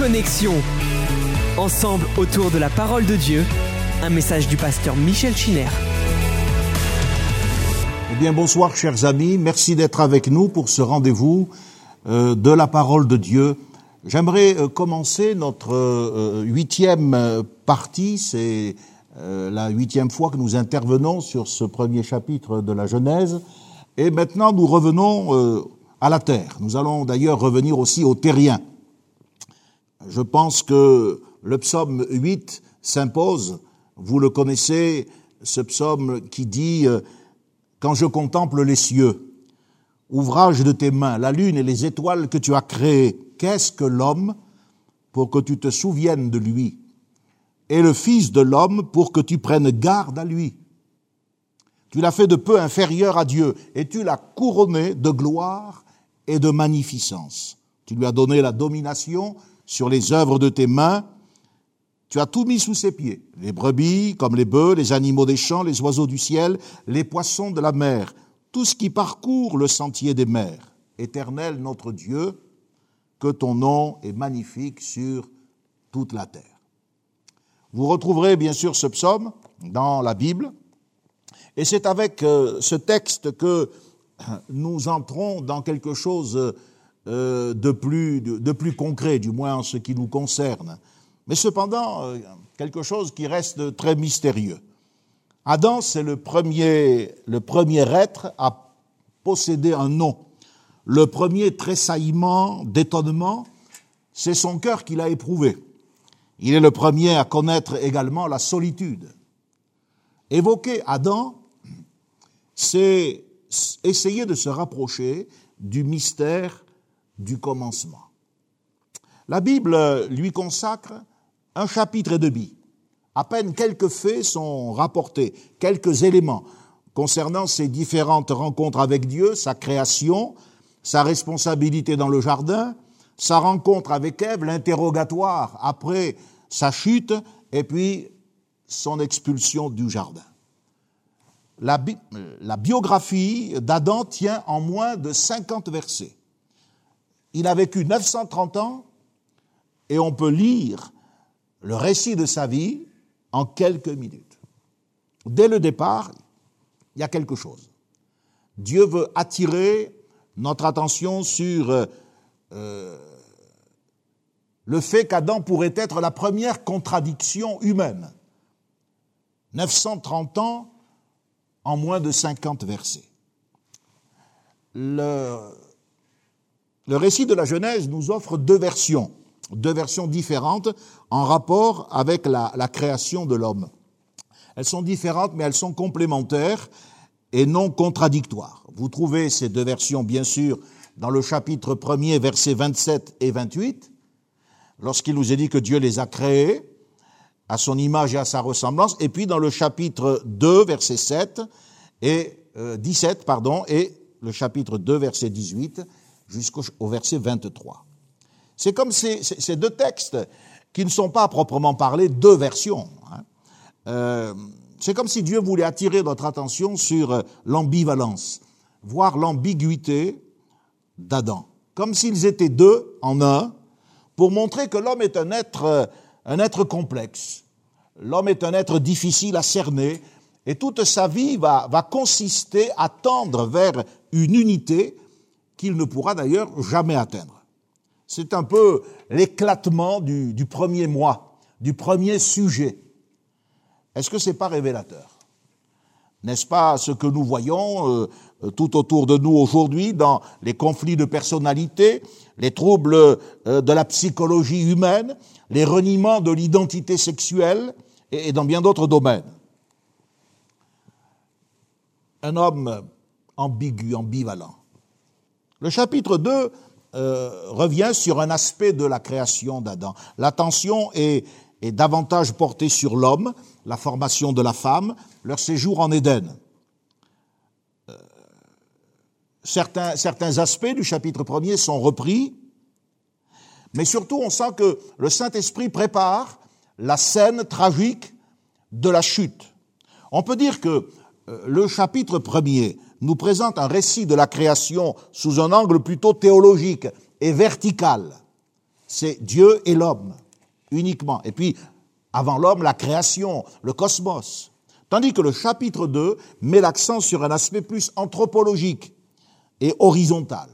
Connexion. Ensemble autour de la parole de Dieu, un message du pasteur Michel Chiner. Eh bien, bonsoir, chers amis. Merci d'être avec nous pour ce rendez-vous euh, de la parole de Dieu. J'aimerais euh, commencer notre euh, huitième partie. C'est la huitième fois que nous intervenons sur ce premier chapitre de la Genèse. Et maintenant, nous revenons à la terre. Nous allons d'ailleurs revenir aussi au terrien. Je pense que le psaume 8 s'impose. Vous le connaissez, ce psaume qui dit euh, Quand je contemple les cieux, ouvrage de tes mains, la lune et les étoiles que tu as créées, qu'est-ce que l'homme pour que tu te souviennes de lui? Et le Fils de l'homme pour que tu prennes garde à lui Tu l'as fait de peu inférieur à Dieu et tu l'as couronné de gloire et de magnificence. Tu lui as donné la domination sur les œuvres de tes mains. Tu as tout mis sous ses pieds, les brebis comme les bœufs, les animaux des champs, les oiseaux du ciel, les poissons de la mer, tout ce qui parcourt le sentier des mers. Éternel notre Dieu, que ton nom est magnifique sur toute la terre. Vous retrouverez bien sûr ce psaume dans la Bible, et c'est avec euh, ce texte que nous entrons dans quelque chose euh, de, plus, de, plus concret, du moins en ce qui nous concerne, mais cependant euh, quelque chose qui reste très mystérieux. Adam, c'est le premier, le premier être à posséder un nom. Le premier tressaillement d'étonnement, c'est son cœur qu'il a éprouvé. Il est le premier à connaître également la solitude. Évoquer Adam, c'est essayer de se rapprocher du mystère du commencement. La Bible lui consacre un chapitre et demi. À peine quelques faits sont rapportés, quelques éléments concernant ses différentes rencontres avec Dieu, sa création, sa responsabilité dans le jardin, sa rencontre avec Ève, l'interrogatoire après sa chute, et puis son expulsion du jardin. La, bi la biographie d'Adam tient en moins de 50 versets. Il a vécu 930 ans et on peut lire le récit de sa vie en quelques minutes. Dès le départ, il y a quelque chose. Dieu veut attirer notre attention sur euh, le fait qu'Adam pourrait être la première contradiction humaine. 930 ans en moins de 50 versets. Le, le récit de la Genèse nous offre deux versions, deux versions différentes en rapport avec la, création de l'homme. Elles sont différentes, mais elles sont complémentaires et non contradictoires. Vous trouvez ces deux versions, bien sûr, dans le chapitre 1er, versets 27 et 28, lorsqu'il nous est dit que Dieu les a créés à son image et à sa ressemblance, et puis dans le chapitre 2, verset 7 et euh, 17, pardon, et le chapitre 2, verset 18 jusqu'au verset 23. C'est comme ces, deux textes qui ne sont pas proprement parler deux versions. Hein. Euh, c'est comme si Dieu voulait attirer notre attention sur l'ambivalence, voire l'ambiguïté d'Adam, comme s'ils étaient deux en un, pour montrer que l'homme est un être, un être complexe. L'homme est un être difficile à cerner, et toute sa vie va, va consister à tendre vers une unité qu'il ne pourra d'ailleurs jamais atteindre. C'est un peu l'éclatement du, premier mois, du premier sujet. Est-ce que c'est pas révélateur? N'est-ce pas ce que nous voyons euh, tout autour de nous aujourd'hui dans les conflits de personnalité, les troubles euh, de la psychologie humaine, les reniements de l'identité sexuelle et dans bien d'autres domaines? Un homme ambigu, ambivalent. Le chapitre 2 euh, revient sur un aspect de la création d'Adam. L'attention est, davantage portée sur l'homme, la formation de la femme, leur séjour en Éden. Euh, certains, certains aspects du chapitre 1er sont repris, mais surtout on sent que le Saint-Esprit prépare la scène tragique de la chute. On peut dire que euh, le chapitre 1er nous présente un récit de la création sous un angle plutôt théologique et vertical. C'est Dieu et l'homme, uniquement. Et puis, avant l'homme, la création, le cosmos. Tandis que le chapitre 2 met l'accent sur un aspect plus anthropologique et horizontal.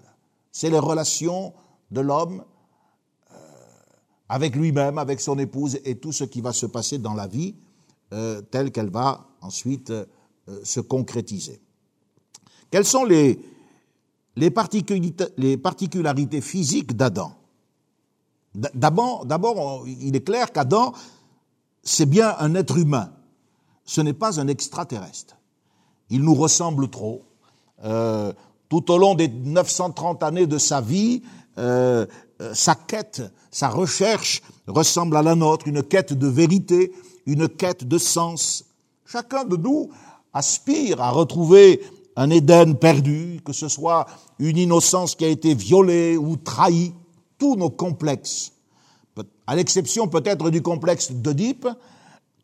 C'est les relations de l'homme euh, avec lui-même, avec son épouse et tout ce qui va se passer dans la vie euh, telle qu'elle va ensuite euh, se concrétiser. Quelles sont les, particularités, physiques d'Adam? D'abord, d'abord, il est clair qu'Adam, c'est bien un être humain. Ce n'est pas un extraterrestre. Il nous ressemble trop. Euh, tout au long des 930 années de sa vie, euh, euh, sa quête, sa recherche ressemble à la nôtre, une quête de vérité, une quête de sens. Chacun de nous aspire à retrouver un Éden perdu, que ce soit une innocence qui a été violée ou trahie, tous nos complexes, à l'exception peut-être du complexe d'Oedipe,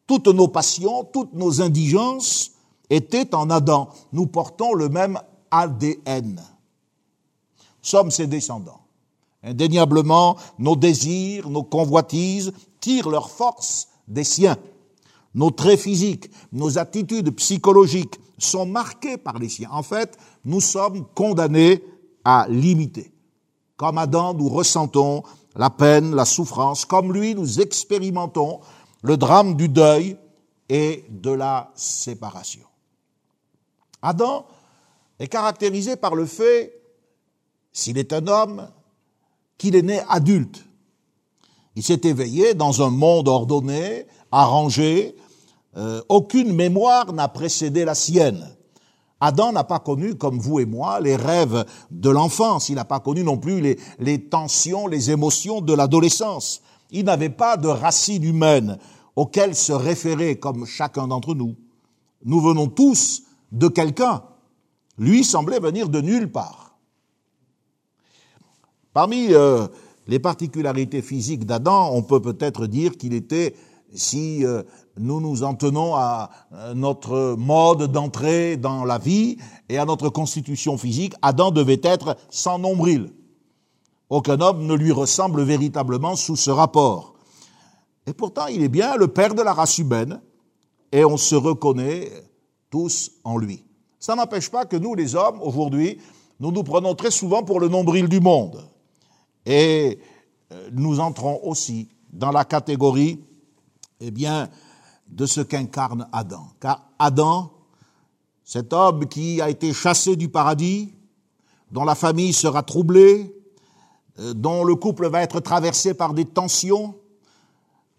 toutes nos passions, toutes nos indigences étaient en Adam. Nous portons le même ADN. Sommes ses descendants. Indéniablement, nos désirs, nos convoitises tirent leur force des siens. Nos traits physiques, nos attitudes psychologiques sont marqués par les siens. En fait, nous sommes condamnés à l'imiter. Comme Adam, nous ressentons la peine, la souffrance. Comme lui, nous expérimentons le drame du deuil et de la séparation. Adam est caractérisé par le fait, s'il est un homme, qu'il est né adulte. Il s'est éveillé dans un monde ordonné, arrangé, euh, aucune mémoire n'a précédé la sienne. Adam n'a pas connu, comme vous et moi, les rêves de l'enfance. Il n'a pas connu non plus les, les tensions, les émotions de l'adolescence. Il n'avait pas de racines humaines auxquelles se référer comme chacun d'entre nous. Nous venons tous de quelqu'un. Lui semblait venir de nulle part. Parmi euh, les particularités physiques d'Adam, on peut peut-être dire qu'il était si euh, nous nous en tenons à euh, notre mode d'entrée dans la vie et à notre constitution physique, Adam devait être sans nombril. Aucun homme ne lui ressemble véritablement sous ce rapport. Et pourtant, il est bien le père de la race humaine, et on se reconnaît tous en lui. Ça n'empêche pas que nous, les hommes, aujourd'hui, nous nous prenons très souvent pour le nombril du monde. Et euh, nous entrons aussi dans la catégorie eh bien, de ce qu'incarne Adam. Car Adam, cet homme qui a été chassé du paradis, dont la famille sera troublée, euh, dont le couple va être traversé par des tensions,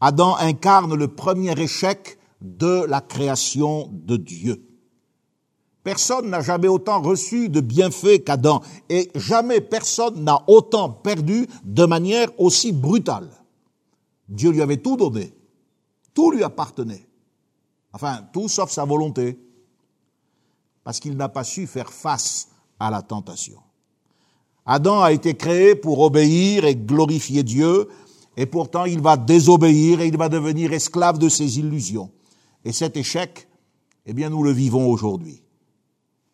Adam incarne le premier échec de la création de Dieu. Personne n'a jamais autant reçu de bienfaits qu'Adam, et jamais personne n'a autant perdu de manière aussi brutale. Dieu lui avait tout donné. Tout lui appartenait. Enfin, tout sauf sa volonté. Parce qu'il n'a pas su faire face à la tentation. Adam a été créé pour obéir et glorifier Dieu, et pourtant il va désobéir et il va devenir esclave de ses illusions. Et cet échec, eh bien, nous le vivons aujourd'hui.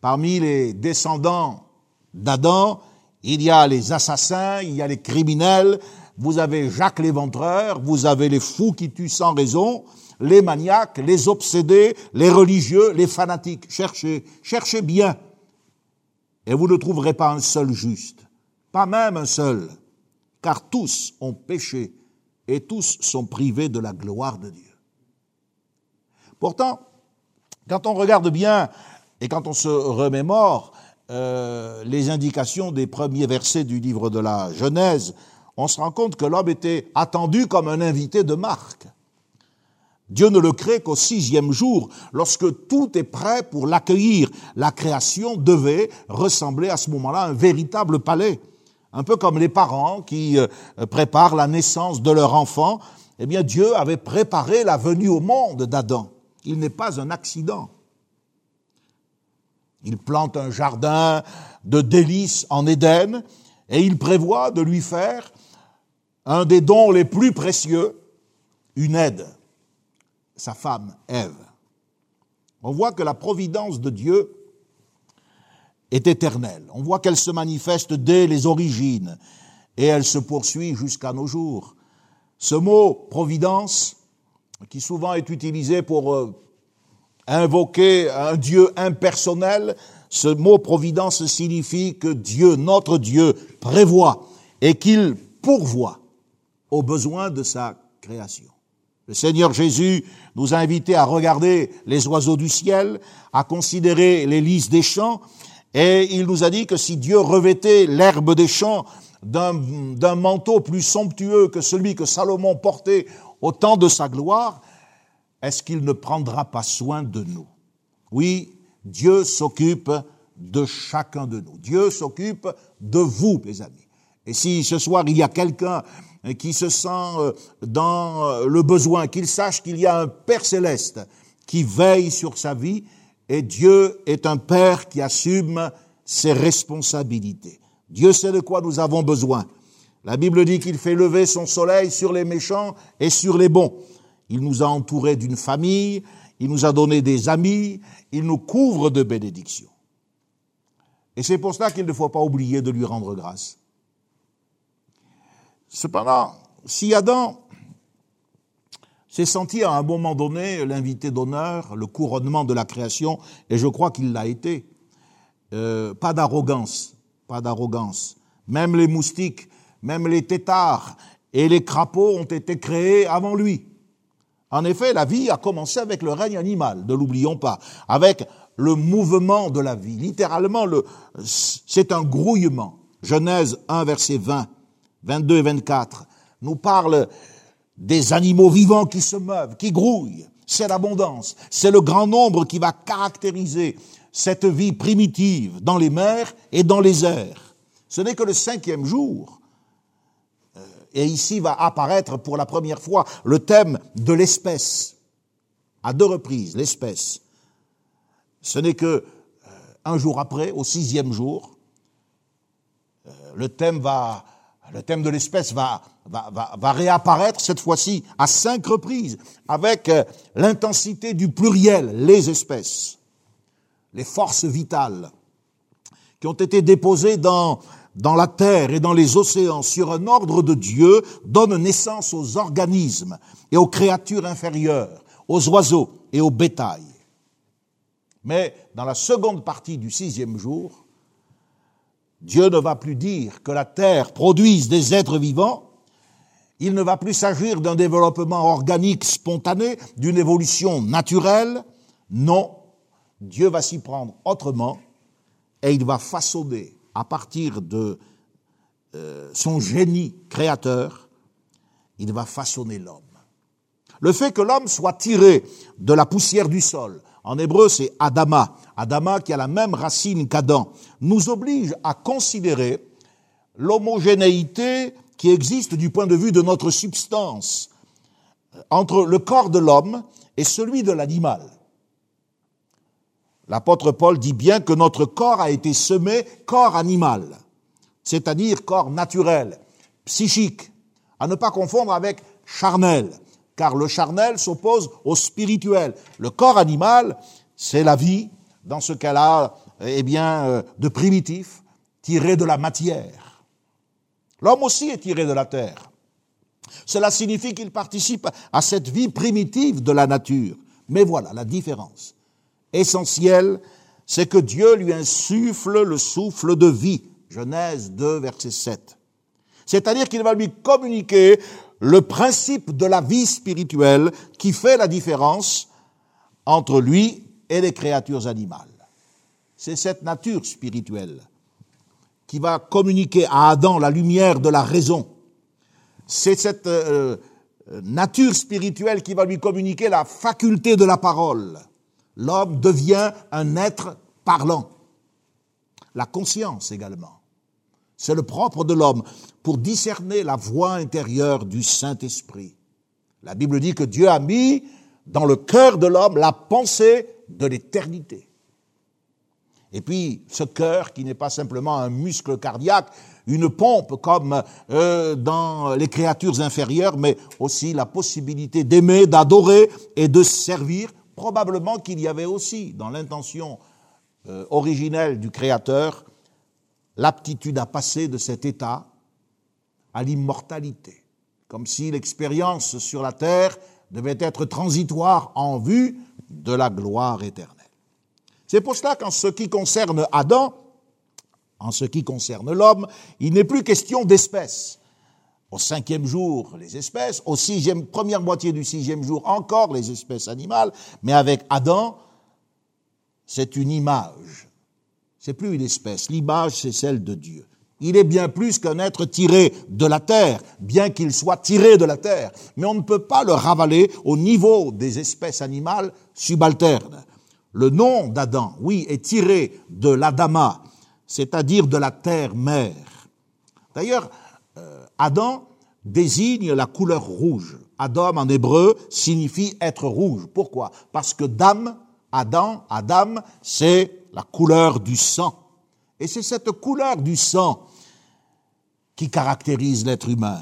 Parmi les descendants d'Adam, il y a les assassins, il y a les criminels, vous avez Jacques l'éventreur, vous avez les fous qui tuent sans raison, les maniaques, les obsédés, les religieux, les fanatiques. Cherchez, cherchez bien. Et vous ne trouverez pas un seul juste, pas même un seul, car tous ont péché et tous sont privés de la gloire de Dieu. Pourtant, quand on regarde bien et quand on se remémore euh, les indications des premiers versets du livre de la Genèse, on se rend compte que l'homme était attendu comme un invité de marque. Dieu ne le crée qu'au sixième jour, lorsque tout est prêt pour l'accueillir. La création devait ressembler à ce moment-là à un véritable palais. Un peu comme les parents qui euh, préparent la naissance de leur enfant. Eh bien, Dieu avait préparé la venue au monde d'Adam. Il n'est pas un accident. Il plante un jardin de délices en Éden et il prévoit de lui faire un des dons les plus précieux, une aide, sa femme Ève. On voit que la providence de Dieu est éternelle. On voit qu'elle se manifeste dès les origines et elle se poursuit jusqu'à nos jours. Ce mot providence, qui souvent est utilisé pour euh, invoquer un Dieu impersonnel, ce mot providence signifie que Dieu, notre Dieu, prévoit et qu'il pourvoit aux besoins de sa création. Le Seigneur Jésus nous a invités à regarder les oiseaux du ciel, à considérer les lys des champs, et il nous a dit que si Dieu revêtait l'herbe des champs d'un manteau plus somptueux que celui que Salomon portait au temps de sa gloire, est-ce qu'il ne prendra pas soin de nous? Oui, Dieu s'occupe de chacun de nous. Dieu s'occupe de vous, mes amis. Et si ce soir il y a quelqu'un qui se sent euh, dans euh, le besoin, qu'il sache qu'il y a un Père céleste qui veille sur sa vie, et Dieu est un Père qui assume ses responsabilités. Dieu sait de quoi nous avons besoin. La Bible dit qu'il fait lever son soleil sur les méchants et sur les bons. Il nous a entourés d'une famille, il nous a donné des amis, il nous couvre de bénédictions. Et c'est pour cela qu'il ne faut pas oublier de lui rendre grâce. Cependant, si Adam s'est senti à un moment donné l'invité d'honneur, le couronnement de la création, et je crois qu'il l'a été, euh, pas d'arrogance, pas d'arrogance. Même les moustiques, même les têtards et les crapauds ont été créés avant lui. En effet, la vie a commencé avec le règne animal, ne l'oublions pas, avec le mouvement de la vie. Littéralement, c'est un grouillement. Genèse 1, verset 20. 22 et 24, nous parle des animaux vivants qui se meuvent, qui grouillent. C'est l'abondance, c'est le grand nombre qui va caractériser cette vie primitive dans les mers et dans les airs. Ce n'est que le cinquième jour. Euh, et ici va apparaître pour la première fois le thème de l'espèce. À deux reprises, l'espèce. Ce n'est que euh, un jour après, au sixième jour, euh, le thème va le thème de l'espèce va, va, va, réapparaître cette fois-ci à cinq reprises avec euh, l'intensité du pluriel, les espèces, les forces vitales qui ont été déposées dans, dans la terre et dans les océans sur un ordre de Dieu donnent naissance aux organismes et aux créatures inférieures, aux oiseaux et au bétail. Mais dans la seconde partie du sixième jour, Dieu ne va plus dire que la terre produise des êtres vivants, il ne va plus s'agir d'un développement organique spontané, d'une évolution naturelle. Non, Dieu va s'y prendre autrement et il va façonner à partir de euh, son génie créateur, il va façonner l'homme. Le fait que l'homme soit tiré de la poussière du sol, en hébreu c'est Adama, Adama qui a la même racine qu'Adam, nous oblige à considérer l'homogénéité qui existe du point de vue de notre substance entre le corps de l'homme et celui de l'animal. L'apôtre Paul dit bien que notre corps a été semé corps animal, c'est-à-dire corps naturel, psychique, à ne pas confondre avec charnel car le charnel s'oppose au spirituel. Le corps animal, c'est la vie, dans ce cas-là, eh bien, euh, de primitif, tiré de la matière. L'homme aussi est tiré de la terre. Cela signifie qu'il participe à cette vie primitive de la nature. Mais voilà la différence. Essentielle, c'est que Dieu lui insuffle le souffle de vie. Genèse 2, verset 7. C'est-à-dire qu'il va lui communiquer le principe de la vie spirituelle qui fait la différence entre lui et les créatures animales. C'est cette nature spirituelle qui va communiquer à Adam la lumière de la raison. C'est cette euh, euh, nature spirituelle qui va lui communiquer la faculté de la parole. L'homme devient un être parlant. La conscience également. C'est le propre de l'homme pour discerner la voix intérieure du Saint-Esprit. La Bible dit que Dieu a mis dans le cœur de l'homme la pensée de l'éternité. Et puis, ce cœur qui n'est pas simplement un muscle cardiaque, une pompe comme euh, dans les créatures inférieures, mais aussi la possibilité d'aimer, d'adorer et de servir. Probablement qu'il y avait aussi dans l'intention euh, originelle du Créateur l'aptitude à passer de cet état à l'immortalité, comme si l'expérience sur la terre devait être transitoire en vue de la gloire éternelle. C'est pour cela qu'en ce qui concerne Adam, en ce qui concerne l'homme, il n'est plus question d'espèces. Au cinquième jour, les espèces, au sixième, première moitié du sixième jour, encore les espèces animales, mais avec Adam, c'est une image. C'est plus une espèce. L'image, c'est celle de Dieu. Il est bien plus qu'un être tiré de la terre, bien qu'il soit tiré de la terre. Mais on ne peut pas le ravaler au niveau des espèces animales subalternes. Le nom d'Adam, oui, est tiré de l'Adama, c'est-à-dire de la terre-mère. D'ailleurs, euh, Adam désigne la couleur rouge. Adam en hébreu signifie être rouge. Pourquoi? Parce que dam, Adam, Adam, c'est la couleur du sang. Et c'est cette couleur du sang qui caractérise l'être humain.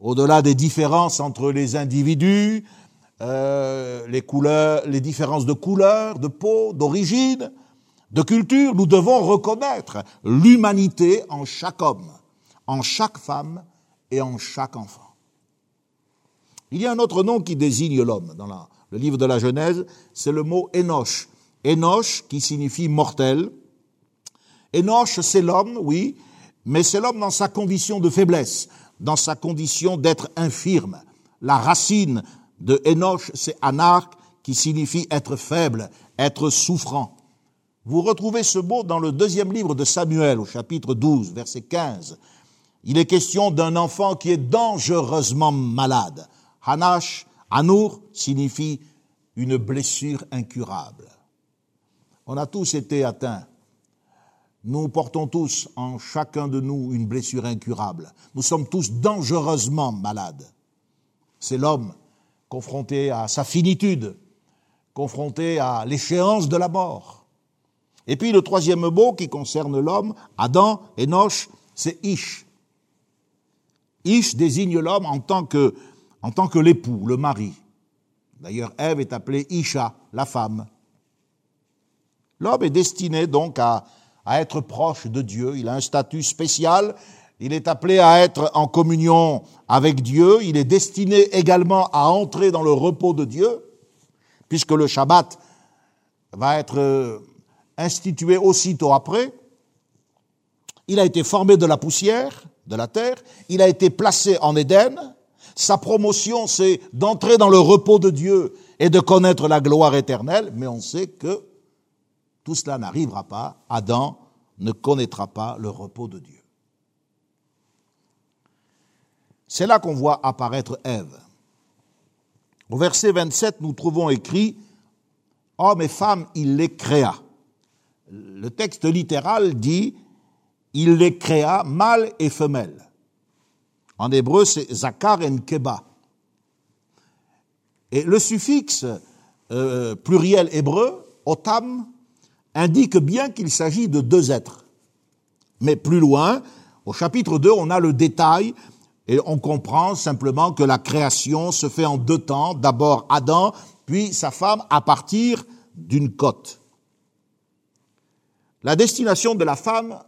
Au-delà des différences entre les individus, euh, les couleurs, les différences de couleur, de peau, d'origine, de culture, nous devons reconnaître l'humanité en chaque homme, en chaque femme et en chaque enfant. Il y a un autre nom qui désigne l'homme dans le livre de la Genèse, c'est le mot Enoch. Enoch qui signifie mortel, Enoch, c'est l'homme, oui, mais c'est l'homme dans sa condition de faiblesse, dans sa condition d'être infirme. La racine de Enoch, c'est anarch, qui signifie être faible, être souffrant. Vous retrouvez ce mot dans le deuxième livre de Samuel, au chapitre 12, verset 15. Il est question d'un enfant qui est dangereusement malade. Hanash, Anour, signifie une blessure incurable. On a tous été atteints nous portons tous en chacun de nous une blessure incurable. Nous sommes tous dangereusement malades. C'est l'homme confronté à sa finitude, confronté à l'échéance de la mort. Et puis le troisième mot qui concerne l'homme, Adam, Enoch, c'est Ish. Ish désigne l'homme en tant que, en tant que l'époux, le mari. D'ailleurs, Ève est appelée Isha, la femme. L'homme est destiné donc à, à être proche de Dieu, il a un statut spécial, il est appelé à être en communion avec Dieu, il est destiné également à entrer dans le repos de Dieu, puisque le Shabbat va être euh, institué aussitôt après. Il a été formé de la poussière, de la terre, il a été placé en Éden, sa promotion c'est d'entrer dans le repos de Dieu et de connaître la gloire éternelle, mais on sait que tout cela n'arrivera pas. Adam ne connaîtra pas le repos de Dieu. C'est là qu'on voit apparaître Ève. Au verset 27, nous trouvons écrit Hommes et femmes, il les créa. Le texte littéral dit Il les créa mâle et femelle. En hébreu, c'est Zakar en Keba. Et le suffixe euh, pluriel hébreu, otam, indique bien qu'il s'agit de deux êtres. Mais plus loin, au chapitre 2, on a le détail et on comprend simplement que la création se fait en deux temps. D'abord Adam, puis sa femme à partir d'une côte. La destination de la femme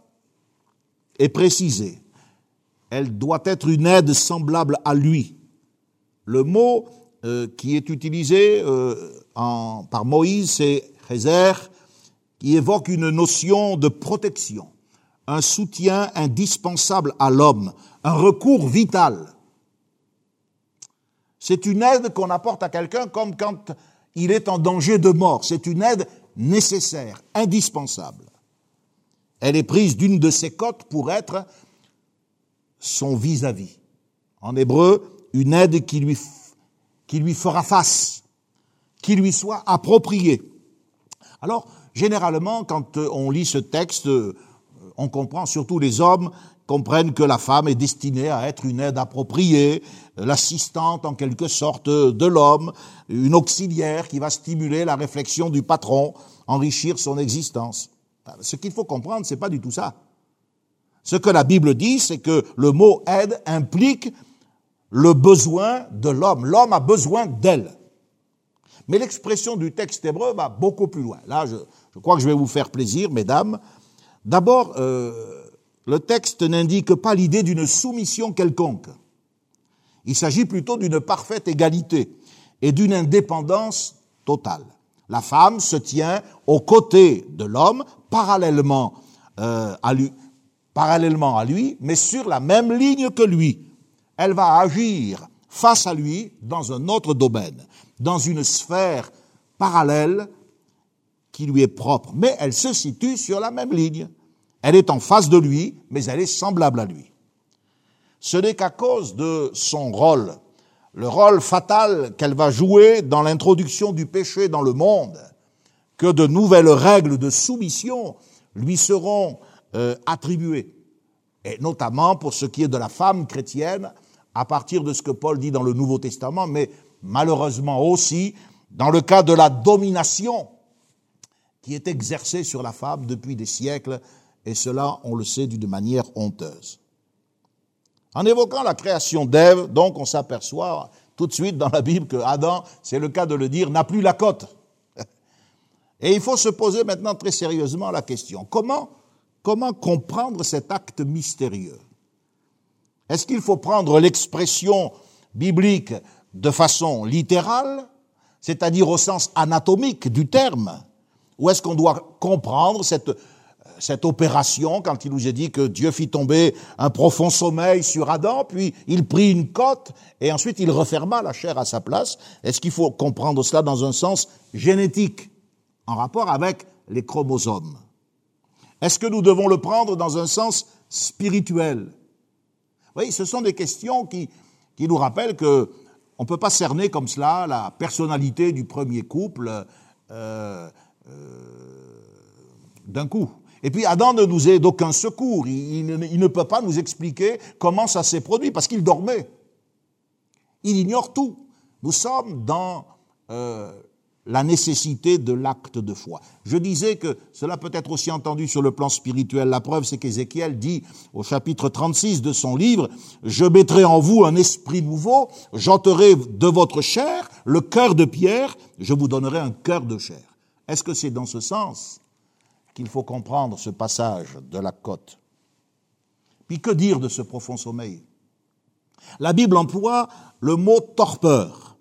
est précisée. Elle doit être une aide semblable à lui. Le mot euh, qui est utilisé euh, par Moïse, c'est Hézer, qui évoque une notion de protection, un soutien indispensable à l'homme, un recours vital. C'est une aide qu'on apporte à quelqu'un comme quand il est en danger de mort. C'est une aide nécessaire, indispensable. Elle est prise d'une de ses côtes pour être son vis-à-vis. En hébreu, une aide qui lui, qui lui fera face, qui lui soit appropriée. Alors, Généralement, quand euh, on lit ce texte, euh, on comprend, surtout les hommes, comprennent que la femme est destinée à être une aide appropriée, l'assistante en quelque sorte de l'homme, une auxiliaire qui va stimuler la réflexion du patron, enrichir son existence. Ce qu'il faut comprendre, c'est pas du tout ça. Ce que la Bible dit, c'est que le mot aide implique le besoin de l'homme. L'homme a besoin d'elle. Mais l'expression du texte hébreu va beaucoup plus loin. Là, je, je crois que je vais vous faire plaisir, mesdames. D'abord, euh, le texte n'indique pas l'idée d'une soumission quelconque. Il s'agit plutôt d'une parfaite égalité et d'une indépendance totale. La femme se tient aux côtés de l'homme parallèlement, euh, à lui, parallèlement à lui, mais sur la même ligne que lui. Elle va agir face à lui dans un autre domaine, dans une sphère parallèle qui lui est propre, mais elle se situe sur la même ligne. Elle est en face de lui, mais elle est semblable à lui. Ce n'est qu'à cause de son rôle, le rôle fatal qu'elle va jouer dans l'introduction du péché dans le monde, que de nouvelles règles de soumission lui seront euh, attribuées. Et notamment pour ce qui est de la femme chrétienne, à partir de ce que Paul dit dans le Nouveau Testament, mais malheureusement aussi dans le cas de la domination qui est exercée sur la femme depuis des siècles, et cela, on le sait, d'une manière honteuse. En évoquant la création d'Ève, donc, on s'aperçoit tout de suite dans la Bible que Adam, c'est le cas de le dire, n'a plus la cote. Et il faut se poser maintenant très sérieusement la question, comment, comment comprendre cet acte mystérieux? Est-ce qu'il faut prendre l'expression biblique de façon littérale, c'est-à-dire au sens anatomique du terme ou est-ce qu'on doit comprendre cette, opération quand il nous est dit que Dieu fit tomber un profond sommeil sur Adam, puis il prit une côte et ensuite il referma la chair à sa place? Est-ce qu'il faut comprendre cela dans un sens génétique, en rapport avec les chromosomes? Est-ce que nous devons le prendre dans un sens spirituel? Oui, ce sont des questions qui, qui nous rappellent que on ne peut pas cerner comme cela la personnalité du premier couple. Euh, euh, d'un coup. Et puis Adam ne nous est d'aucun secours. Il, ne, peut pas nous expliquer comment ça s'est produit parce qu'il dormait. Il ignore tout. Nous sommes dans euh, la nécessité de l'acte de foi. Je disais que cela peut être aussi entendu sur le plan spirituel. La preuve, c'est qu'Ézéchiel dit au chapitre 36 de son livre, Je mettrai en vous un esprit nouveau, j'enterai de votre chair le cœur de pierre, je vous donnerai un cœur de chair. Est-ce que c'est dans ce sens qu'il faut comprendre ce passage de la côte? Puis que dire de ce profond sommeil? La Bible emploie le mot torpeur.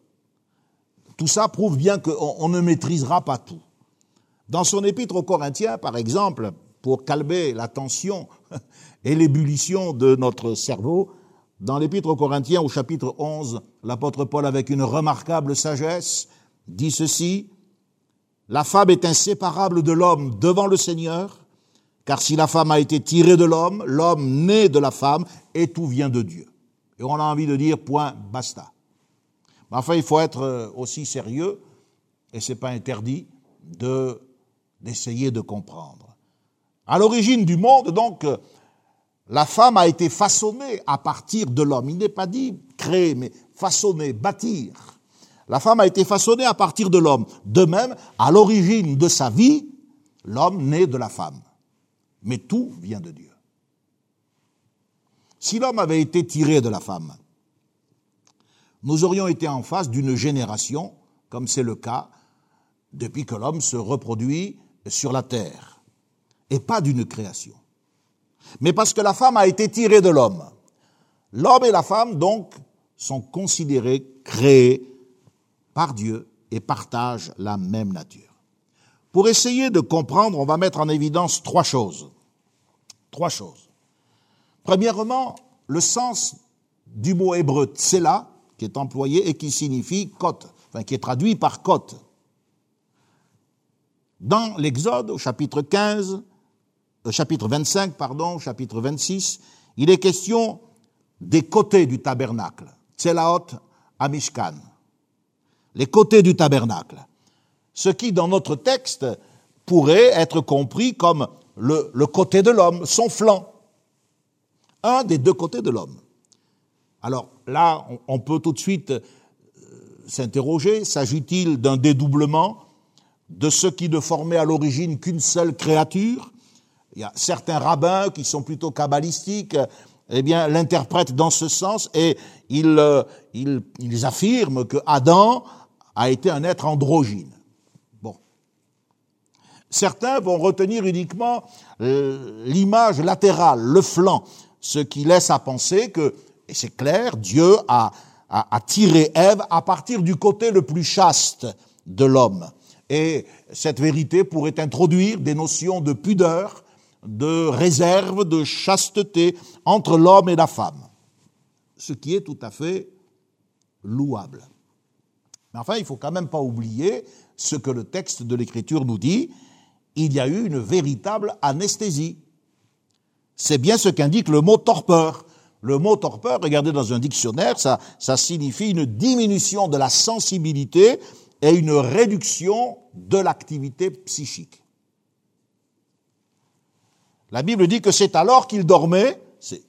Tout ça prouve bien qu'on ne maîtrisera pas tout. Dans son épître aux Corinthiens, par exemple, pour calmer la tension et l'ébullition de notre cerveau, dans l'épître aux Corinthiens au chapitre 11, l'apôtre Paul, avec une remarquable sagesse, dit ceci, la femme est inséparable de l'homme devant le Seigneur, car si la femme a été tirée de l'homme, l'homme naît de la femme, et tout vient de Dieu. Et on a envie de dire point, basta. Mais enfin, il faut être euh, aussi sérieux, et c'est pas interdit, de, d'essayer de comprendre. À l'origine du monde, donc, la femme a été façonnée à partir de l'homme. Il n'est pas dit créer, mais façonner, bâtir. La femme a été façonnée à partir de l'homme. De même, à l'origine de sa vie, l'homme naît de la femme. Mais tout vient de Dieu. Si l'homme avait été tiré de la femme, nous aurions été en face d'une génération, comme c'est le cas depuis que l'homme se reproduit sur la terre, et pas d'une création. Mais parce que la femme a été tirée de l'homme, l'homme et la femme, donc, sont considérés, créés par Dieu et partagent la même nature. Pour essayer de comprendre, on va mettre en évidence trois choses. Trois choses. Premièrement, le sens du mot hébreu tsela, qui est employé et qui signifie côte, enfin qui est traduit par côte. Dans l'Exode, au chapitre 15, au chapitre 25, pardon, au chapitre 26, il est question des côtés du tabernacle, tselaot amishkan les côtés du tabernacle. Ce qui, dans notre texte, pourrait être compris comme le, côté de l'homme, son flanc. Un des deux côtés de l'homme. Alors là, on, peut tout de suite euh, s'interroger, s'agit-il d'un dédoublement de ce qui ne formait à l'origine qu'une seule créature? Il y a certains rabbins qui sont plutôt kabbalistiques, eh bien, l'interprètent dans ce sens et ils, euh, affirment que Adam a été un être androgyne. Bon. Certains vont retenir uniquement euh, l'image latérale, le flanc, ce qui laisse à penser que, et c'est clair, Dieu a, a, a tiré Ève à partir du côté le plus chaste de l'homme. Et cette vérité pourrait introduire des notions de pudeur, de réserve, de chasteté entre l'homme et la femme. Ce qui est tout à fait louable. Mais enfin, il faut quand même pas oublier ce que le texte de l'Écriture nous dit. Il y a eu une véritable anesthésie. C'est bien ce qu'indique le mot torpeur. Le mot torpeur, regardez dans un dictionnaire, ça, ça signifie une diminution de la sensibilité et une réduction de l'activité psychique. La Bible dit que c'est alors qu'il dormait, c'est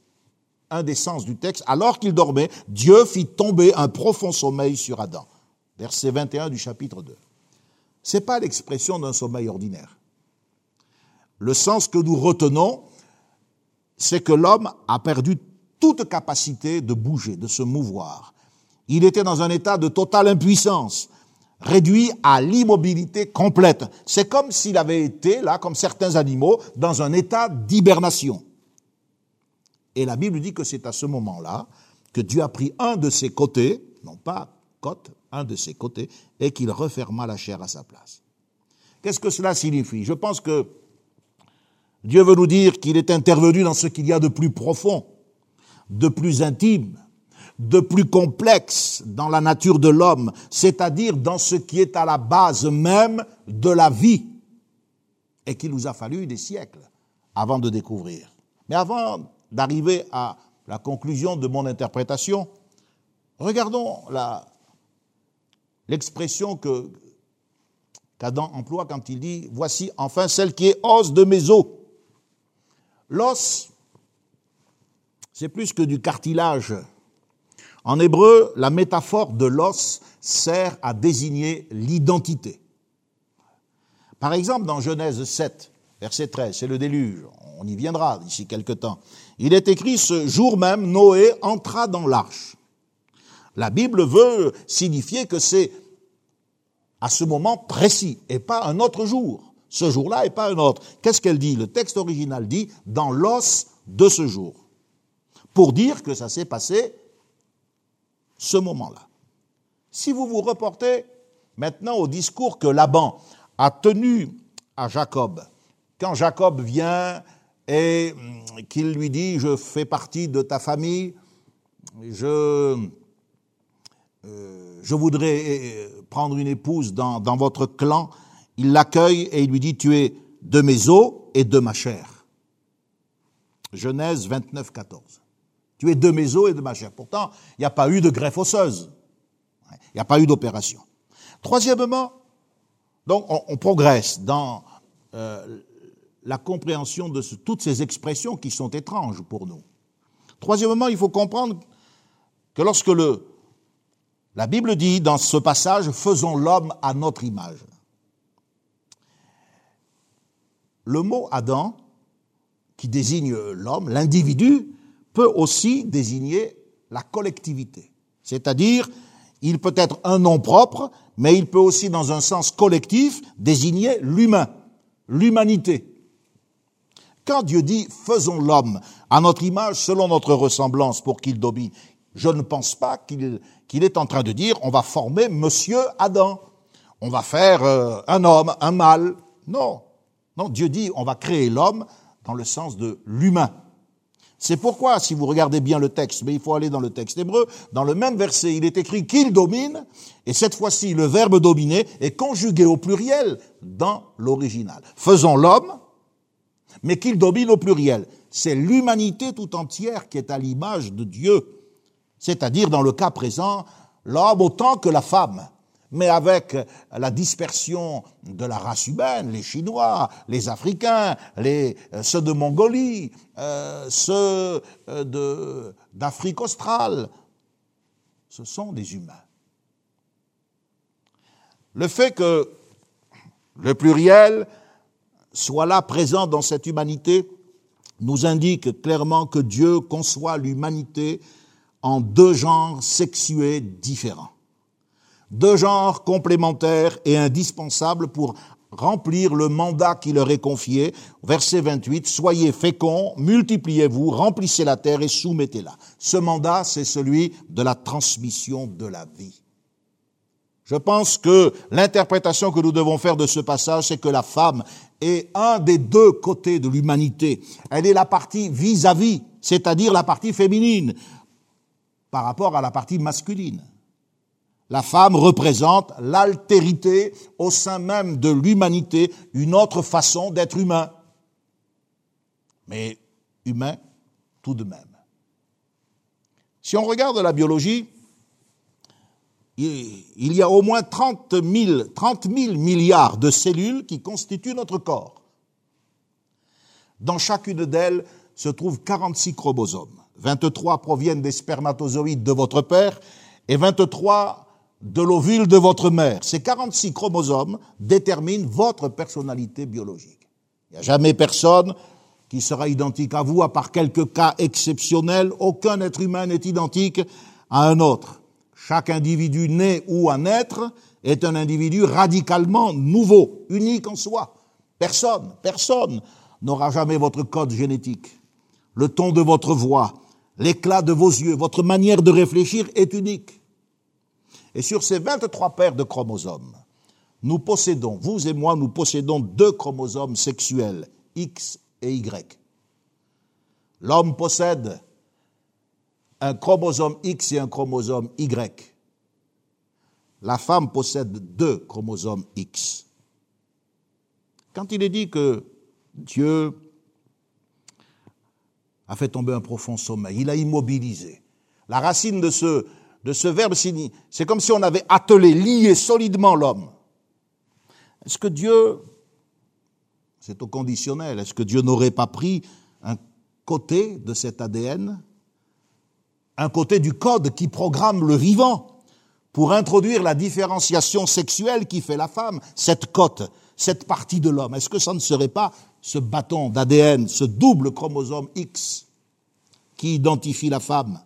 un des sens du texte, alors qu'il dormait, Dieu fit tomber un profond sommeil sur Adam. Verset 21 du chapitre 2. Ce n'est pas l'expression d'un sommeil ordinaire. Le sens que nous retenons, c'est que l'homme a perdu toute capacité de bouger, de se mouvoir. Il était dans un état de totale impuissance réduit à l'immobilité complète. C'est comme s'il avait été, là, comme certains animaux, dans un état d'hibernation. Et la Bible dit que c'est à ce moment-là que Dieu a pris un de ses côtés, non pas côte, un de ses côtés, et qu'il referma la chair à sa place. Qu'est-ce que cela signifie? Je pense que Dieu veut nous dire qu'il est intervenu dans ce qu'il y a de plus profond, de plus intime, de plus complexe dans la nature de l'homme, c'est-à-dire dans ce qui est à la base même de la vie, et qu'il nous a fallu des siècles avant de découvrir. Mais avant d'arriver à la conclusion de mon interprétation, regardons l'expression que qu'Adam emploie quand il dit Voici enfin celle qui est os de mes os. L'os, c'est plus que du cartilage en hébreu, la métaphore de l'os sert à désigner l'identité. Par exemple, dans Genèse 7, verset 13, c'est le déluge, on y viendra d'ici quelque temps. Il est écrit ce jour même, Noé entra dans l'arche. La Bible veut signifier que c'est à ce moment précis et pas un autre jour. Ce jour-là et pas un autre. Qu'est-ce qu'elle dit? Le texte original dit dans l'os de ce jour. Pour dire que ça s'est passé ce moment-là. Si vous vous reportez maintenant au discours que Laban a tenu à Jacob, quand Jacob vient et hum, qu'il lui dit je fais partie de ta famille, je, euh, je voudrais euh, prendre une épouse dans, votre clan, il l'accueille et il lui dit tu es de mes os et de ma chair. Genèse 29, 14. Tu es de mes os et de ma chair. Pourtant, il n'y a pas eu de greffe osseuse. Il n'y a pas eu d'opération. Troisièmement, donc on, progresse dans euh, la compréhension de toutes ces expressions qui sont étranges pour nous. Troisièmement, il faut comprendre que lorsque le, la Bible dit dans ce passage, faisons l'homme à notre image. Le mot Adam, qui désigne l'homme, l'individu, peut aussi désigner la collectivité. C'est-à-dire, il peut être un nom propre, mais il peut aussi, dans un sens collectif, désigner l'humain, l'humanité. Quand Dieu dit faisons l'homme à notre image, selon notre ressemblance, pour qu'il domine, je ne pense pas qu'il est en train de dire on va former Monsieur Adam, on va faire euh, un homme, un mâle. Non, non, Dieu dit on va créer l'homme dans le sens de l'humain. C'est pourquoi, si vous regardez bien le texte, mais il faut aller dans le texte hébreu, dans le même verset, il est écrit qu'il domine, et cette fois-ci, le verbe dominer est conjugué au pluriel dans l'original. Faisons l'homme, mais qu'il domine au pluriel. C'est l'humanité tout entière qui est à l'image de Dieu. C'est-à-dire, dans le cas présent, l'homme autant que la femme mais avec la dispersion de la race humaine, les Chinois, les Africains, euh, ceux de Mongolie, euh, ceux euh, d'Afrique australe, ce sont des humains. Le fait que le pluriel soit là présent dans cette humanité nous indique clairement que Dieu conçoit l'humanité en deux genres sexués différents deux genres complémentaires et indispensables pour remplir le mandat qui leur est confié. Verset 28, Soyez féconds, multipliez-vous, remplissez la terre et soumettez-la. Ce mandat, c'est celui de la transmission de la vie. Je pense que l'interprétation que nous devons faire de ce passage, c'est que la femme est un des deux côtés de l'humanité. Elle est la partie vis-à-vis, c'est-à-dire la partie féminine, par rapport à la partie masculine. La femme représente l'altérité au sein même de l'humanité, une autre façon d'être humain. Mais humain tout de même. Si on regarde la biologie, il y a au moins 30 000, 30 000 milliards de cellules qui constituent notre corps. Dans chacune d'elles se trouvent 46 chromosomes. 23 proviennent des spermatozoïdes de votre père et 23 de l'ovule de votre mère. Ces 46 chromosomes déterminent votre personnalité biologique. Il n'y a jamais personne qui sera identique à vous, à part quelques cas exceptionnels. Aucun être humain n'est identique à un autre. Chaque individu né ou à naître est un individu radicalement nouveau, unique en soi. Personne, personne n'aura jamais votre code génétique. Le ton de votre voix, l'éclat de vos yeux, votre manière de réfléchir est unique. Et sur ces 23 paires de chromosomes, nous possédons, vous et moi, nous possédons deux chromosomes sexuels, X et Y. L'homme possède un chromosome X et un chromosome Y. La femme possède deux chromosomes X. Quand il est dit que Dieu a fait tomber un profond sommeil, il a immobilisé. La racine de ce, de ce verbe, c'est comme si on avait attelé, lié solidement l'homme. Est-ce que Dieu, c'est au conditionnel, est-ce que Dieu n'aurait pas pris un côté de cet ADN un côté du code qui programme le vivant pour introduire la différenciation sexuelle qui fait la femme, cette cote, cette partie de l'homme. Est-ce que ça ne serait pas ce bâton d'ADN, ce double chromosome X qui identifie la femme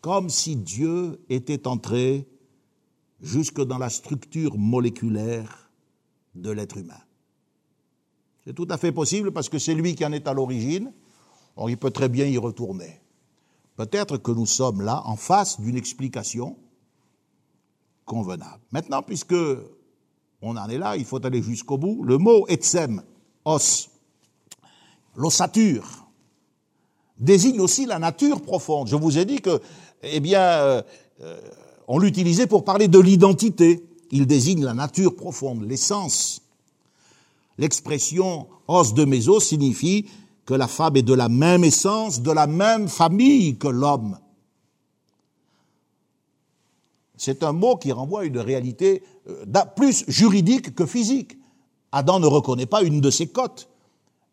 Comme si Dieu était entré jusque dans la structure moléculaire de l'être humain? C'est tout à fait possible parce que c'est lui qui en est à l'origine. On il peut très bien y retourner. Peut-être que nous sommes là en face d'une explication convenable. Maintenant, puisque on en est là, il faut aller jusqu'au bout. Le mot etsem, os, l'ossature, désigne aussi la nature profonde. Je vous ai dit que, eh bien, euh, euh, on l'utilisait pour parler de l'identité. Il désigne la nature profonde, l'essence. L'expression os de méso signifie que la femme est de la même essence, de la même famille que l'homme. C'est un mot qui renvoie à une réalité euh, plus juridique que physique. Adam ne reconnaît pas une de ses côtes,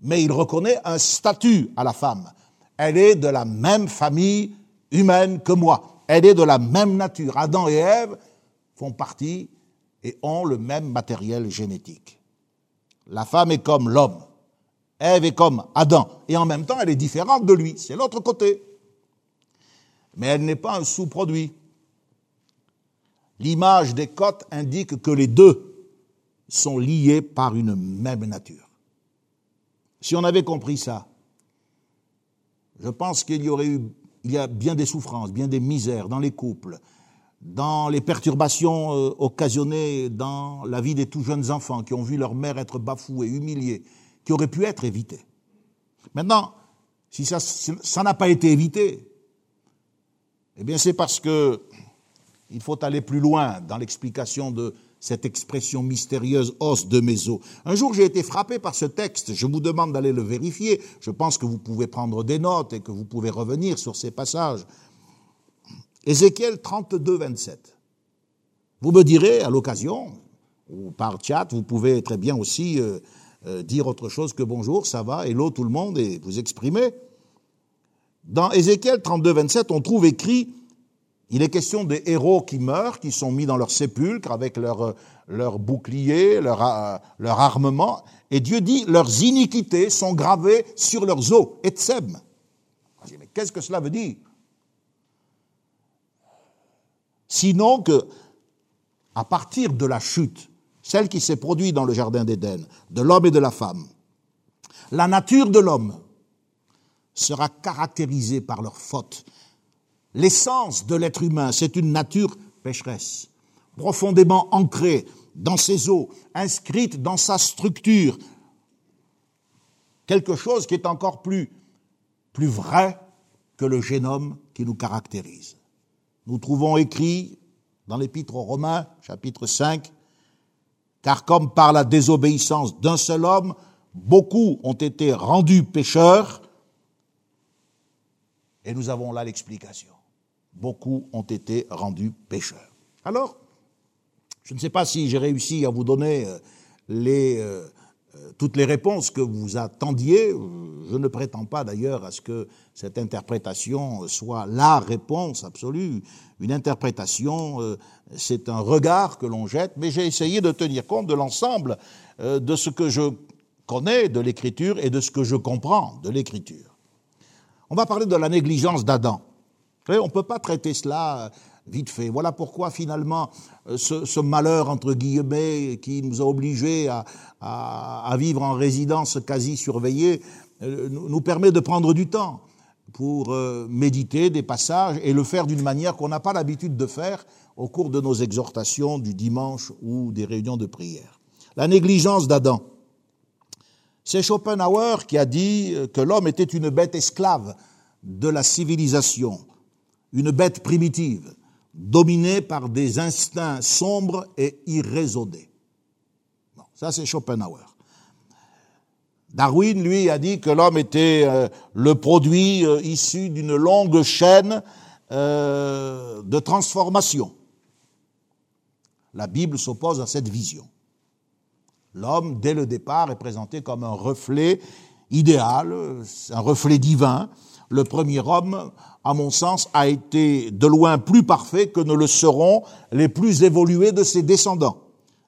mais il reconnaît un statut à la femme. Elle est de la même famille humaine que moi. Elle est de la même nature. Adam et Ève font partie et ont le même matériel génétique. La femme est comme l'homme. Ève est comme Adam, et en même temps elle est différente de lui, c'est l'autre côté. Mais elle n'est pas un sous-produit. L'image des côtes indique que les deux sont liés par une même nature. Si on avait compris ça, je pense qu'il y aurait eu, il y a bien des souffrances, bien des misères dans les couples, dans les perturbations euh, occasionnées dans la vie des tout jeunes enfants qui ont vu leur mère être bafouée, humiliée, qui aurait pu être évité. Maintenant, si ça n'a pas été évité, eh bien c'est parce que il faut aller plus loin dans l'explication de cette expression mystérieuse os de méso. Un jour, j'ai été frappé par ce texte. Je vous demande d'aller le vérifier. Je pense que vous pouvez prendre des notes et que vous pouvez revenir sur ces passages. Ézéchiel 32, 27. Vous me direz à l'occasion, ou par chat, vous pouvez très bien aussi euh, euh, dire autre chose que bonjour, ça va, hello tout le monde, et vous exprimer. Dans Ézéchiel 32, 27, on trouve écrit, il est question des héros qui meurent, qui sont mis dans leur sépulcre avec leur, leur bouclier, leur, euh, leur armement, et Dieu dit, leurs iniquités sont gravées sur leurs os, et. Mais qu'est-ce que cela veut dire? Sinon que, à partir de la chute, celle qui s'est produite dans le Jardin d'Éden, de l'homme et de la femme, la nature de l'homme sera caractérisée par leur faute. L'essence de l'être humain, c'est une nature pécheresse, profondément ancrée dans ses os, inscrite dans sa structure. Quelque chose qui est encore plus, plus vrai que le génome qui nous caractérise. Nous trouvons écrit dans l'Épître aux Romains, chapitre 5, car comme par la désobéissance d'un seul homme, beaucoup ont été rendus pécheurs, et nous avons là l'explication. Beaucoup ont été rendus pécheurs. Alors, je ne sais pas si j'ai réussi à vous donner euh, euh, euh, toutes les réponses que vous attendiez. Je ne prétends pas d'ailleurs à ce que cette interprétation soit la réponse absolue. Une interprétation, c'est un regard que l'on jette, mais j'ai essayé de tenir compte de l'ensemble de ce que je connais de l'écriture et de ce que je comprends de l'écriture. On va parler de la négligence d'Adam. On ne peut pas traiter cela vite fait. Voilà pourquoi finalement euh, ce, malheur, entre guillemets, qui nous a obligés à, vivre en résidence quasi surveillée, euh, nous permet de prendre du temps pour euh, méditer des passages et le faire d'une manière qu'on n'a pas l'habitude de faire au cours de nos exhortations du dimanche ou des réunions de prière. La négligence d'Adam. C'est Schopenhauer qui a dit que l'homme était une bête esclave de la civilisation, une bête primitive dominé par des instincts sombres et irraisonnés. Ça c'est Schopenhauer. Darwin, lui, a dit que l'homme était euh, le produit euh, issu d'une longue chaîne euh, de transformation. La Bible s'oppose à cette vision. L'homme, dès le départ, est présenté comme un reflet idéal, un reflet divin. Le premier homme à mon sens, a été de loin plus parfait que ne le seront les plus évolués de ses descendants.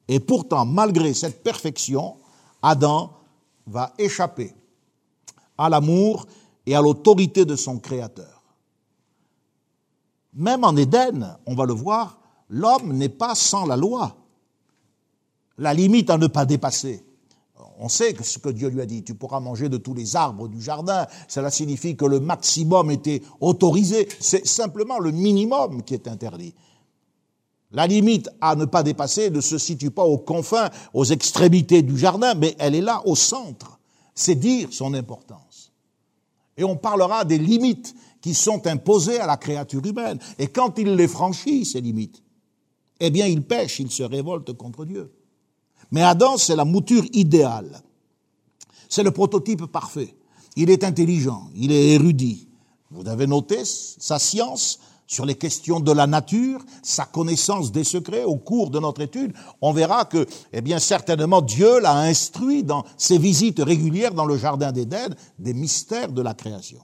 Et pourtant, malgré cette perfection, Adam va échapper à l'amour et à l'autorité de son Créateur. Même en Éden, on va le voir, l'homme n'est pas sans la loi. La limite à ne pas dépasser on sait que ce que Dieu lui a dit, tu pourras manger de tous les arbres du jardin, cela signifie que le maximum était autorisé, c'est simplement le minimum qui est interdit. La limite à ne pas dépasser ne se situe pas aux confins, aux extrémités du jardin, mais elle est là au centre. C'est dire son importance. Et on parlera des limites qui sont imposées à la créature humaine. Et quand il les franchit, ces limites, eh bien il pêche, il se révolte contre Dieu. Mais Adam, c'est la mouture idéale. C'est le prototype parfait. Il est intelligent, il est érudit. Vous avez noté sa science sur les questions de la nature, sa connaissance des secrets au cours de notre étude. On verra que, eh bien, certainement Dieu l'a instruit dans ses visites régulières dans le jardin d'Éden des mystères de la création.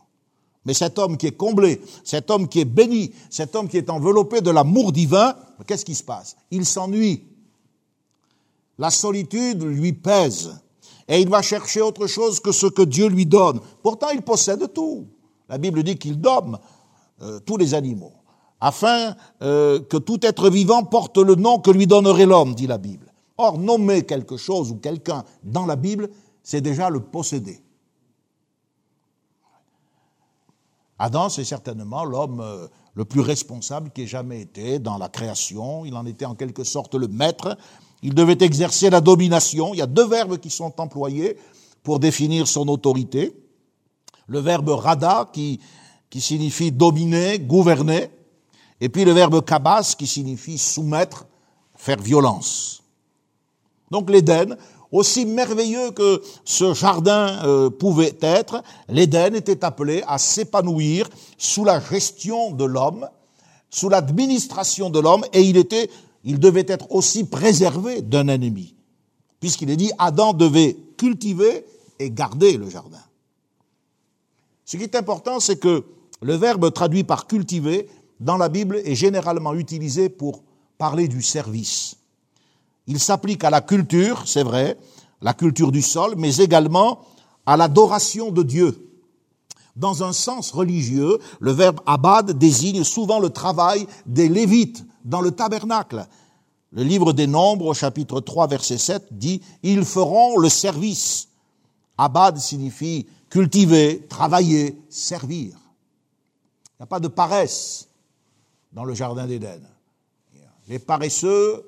Mais cet homme qui est comblé, cet homme qui est béni, cet homme qui est enveloppé de l'amour divin, qu'est-ce qui se passe? Il s'ennuie. La solitude lui pèse et il va chercher autre chose que ce que Dieu lui donne. Pourtant, il possède tout. La Bible dit qu'il domme euh, tous les animaux, afin euh, que tout être vivant porte le nom que lui donnerait l'homme, dit la Bible. Or, nommer quelque chose ou quelqu'un dans la Bible, c'est déjà le posséder. Adam, c'est certainement l'homme euh, le plus responsable qui ait jamais été dans la création. Il en était en quelque sorte le maître, il devait exercer la domination. Il y a deux verbes qui sont employés pour définir son autorité. Le verbe rada qui, qui signifie dominer, gouverner, et puis le verbe kabas qui signifie soumettre, faire violence. Donc l'Éden, aussi merveilleux que ce jardin euh, pouvait être, l'Éden était appelé à s'épanouir sous la gestion de l'homme, sous l'administration de l'homme, et il était il devait être aussi préservé d'un ennemi, puisqu'il est dit Adam devait cultiver et garder le jardin. Ce qui est important, c'est que le verbe traduit par cultiver dans la Bible est généralement utilisé pour parler du service. Il s'applique à la culture, c'est vrai, la culture du sol, mais également à l'adoration de Dieu. Dans un sens religieux, le verbe abad désigne souvent le travail des Lévites dans le tabernacle. Le livre des Nombres, chapitre 3, verset 7, dit Ils feront le service. Abad signifie cultiver, travailler, servir. Il n'y a pas de paresse dans le jardin d'Éden. Les paresseux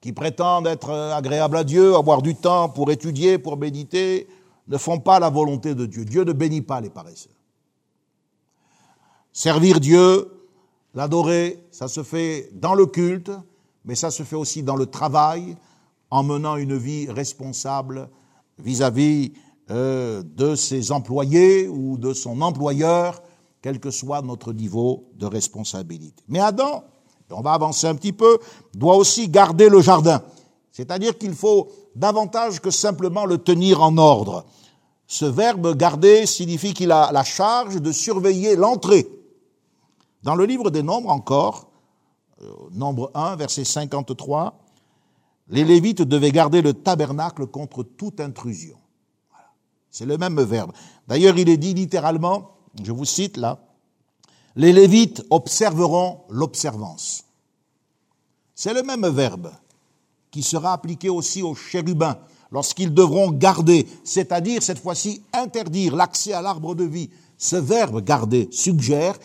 qui prétendent être agréables à Dieu, avoir du temps pour étudier, pour méditer, ne font pas la volonté de Dieu. Dieu ne bénit pas les paresseux. Servir Dieu, l'adorer, ça se fait dans le culte, mais ça se fait aussi dans le travail, en menant une vie responsable vis-à-vis euh, de ses employés ou de son employeur, quel que soit notre niveau de responsabilité. Mais Adam, on va avancer un petit peu, doit aussi garder le jardin. C'est-à-dire qu'il faut davantage que simplement le tenir en ordre. Ce verbe garder signifie qu'il a la charge de surveiller l'entrée. Dans le livre des Nombres encore, euh, nombre 1, verset 53, les Lévites devaient garder le tabernacle contre toute intrusion. C'est le même verbe. D'ailleurs, il est dit littéralement, je vous cite là, les Lévites observeront l'observance. C'est le même verbe qui sera appliqué aussi aux chérubins lorsqu'ils devront garder, c'est-à-dire cette fois-ci interdire l'accès à l'arbre de vie. Ce verbe garder suggère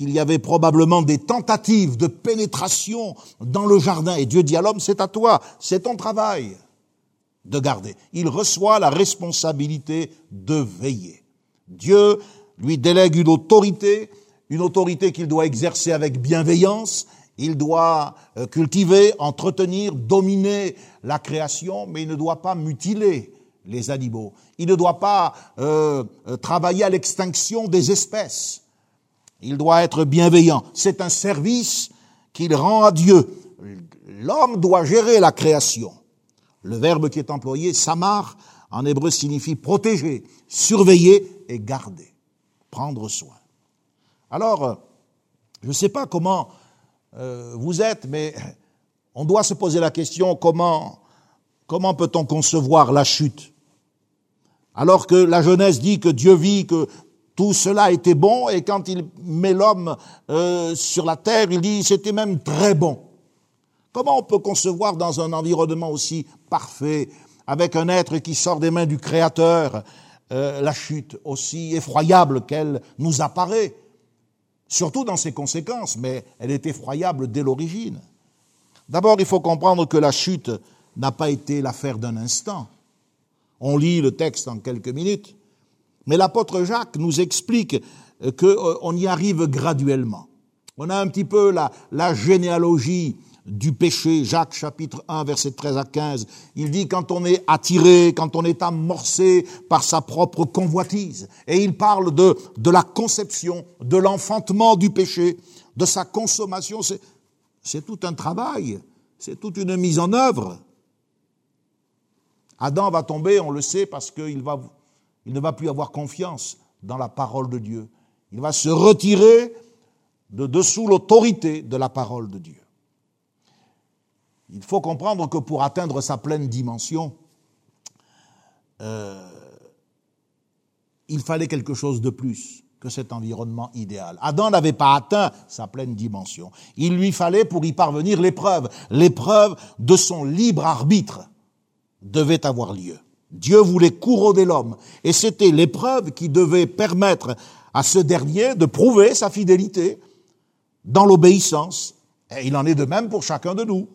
qu'il y avait probablement des tentatives de pénétration dans le jardin. Et Dieu dit à l'homme, c'est à toi, c'est ton travail de garder. Il reçoit la responsabilité de veiller. Dieu lui délègue une autorité, une autorité qu'il doit exercer avec bienveillance. Il doit euh, cultiver, entretenir, dominer la création, mais il ne doit pas mutiler les animaux. Il ne doit pas euh, euh, travailler à l'extinction des espèces. Il doit être bienveillant. C'est un service qu'il rend à Dieu. L'homme doit gérer la création. Le verbe qui est employé, samar, en hébreu signifie protéger, surveiller et garder, prendre soin. Alors, euh, je ne sais pas comment euh, vous êtes, mais on doit se poser la question comment, comment peut-on concevoir la chute? Alors que la Genèse dit que Dieu vit que tout cela était bon et quand il met l'homme euh, sur la terre, il dit c'était même très bon. Comment on peut concevoir dans un environnement aussi parfait, avec un être qui sort des mains du Créateur, euh, la chute aussi effroyable qu'elle nous apparaît, surtout dans ses conséquences, mais elle est effroyable dès l'origine. D'abord, il faut comprendre que la chute n'a pas été l'affaire d'un instant. On lit le texte en quelques minutes, mais l'apôtre Jacques nous explique qu'on y arrive graduellement. On a un petit peu la, généalogie du péché, Jacques chapitre 1 verset 13 à 15. Il dit quand on est attiré, quand on est amorcé par sa propre convoitise. Et il parle de, de la conception, de l'enfantement du péché, de sa consommation. C'est tout un travail, c'est toute une mise en œuvre. Adam va tomber, on le sait, parce qu'il va, il ne va plus avoir confiance dans la parole de Dieu. Il va se retirer de dessous l'autorité de la parole de Dieu. Il faut comprendre que pour atteindre sa pleine dimension, euh, il fallait quelque chose de plus que cet environnement idéal. Adam n'avait pas atteint sa pleine dimension. Il lui fallait pour y parvenir l'épreuve. L'épreuve de son libre arbitre devait avoir lieu. Dieu voulait couronner l'homme et c'était l'épreuve qui devait permettre à ce dernier de prouver sa fidélité dans l'obéissance. Et il en est de même pour chacun de nous.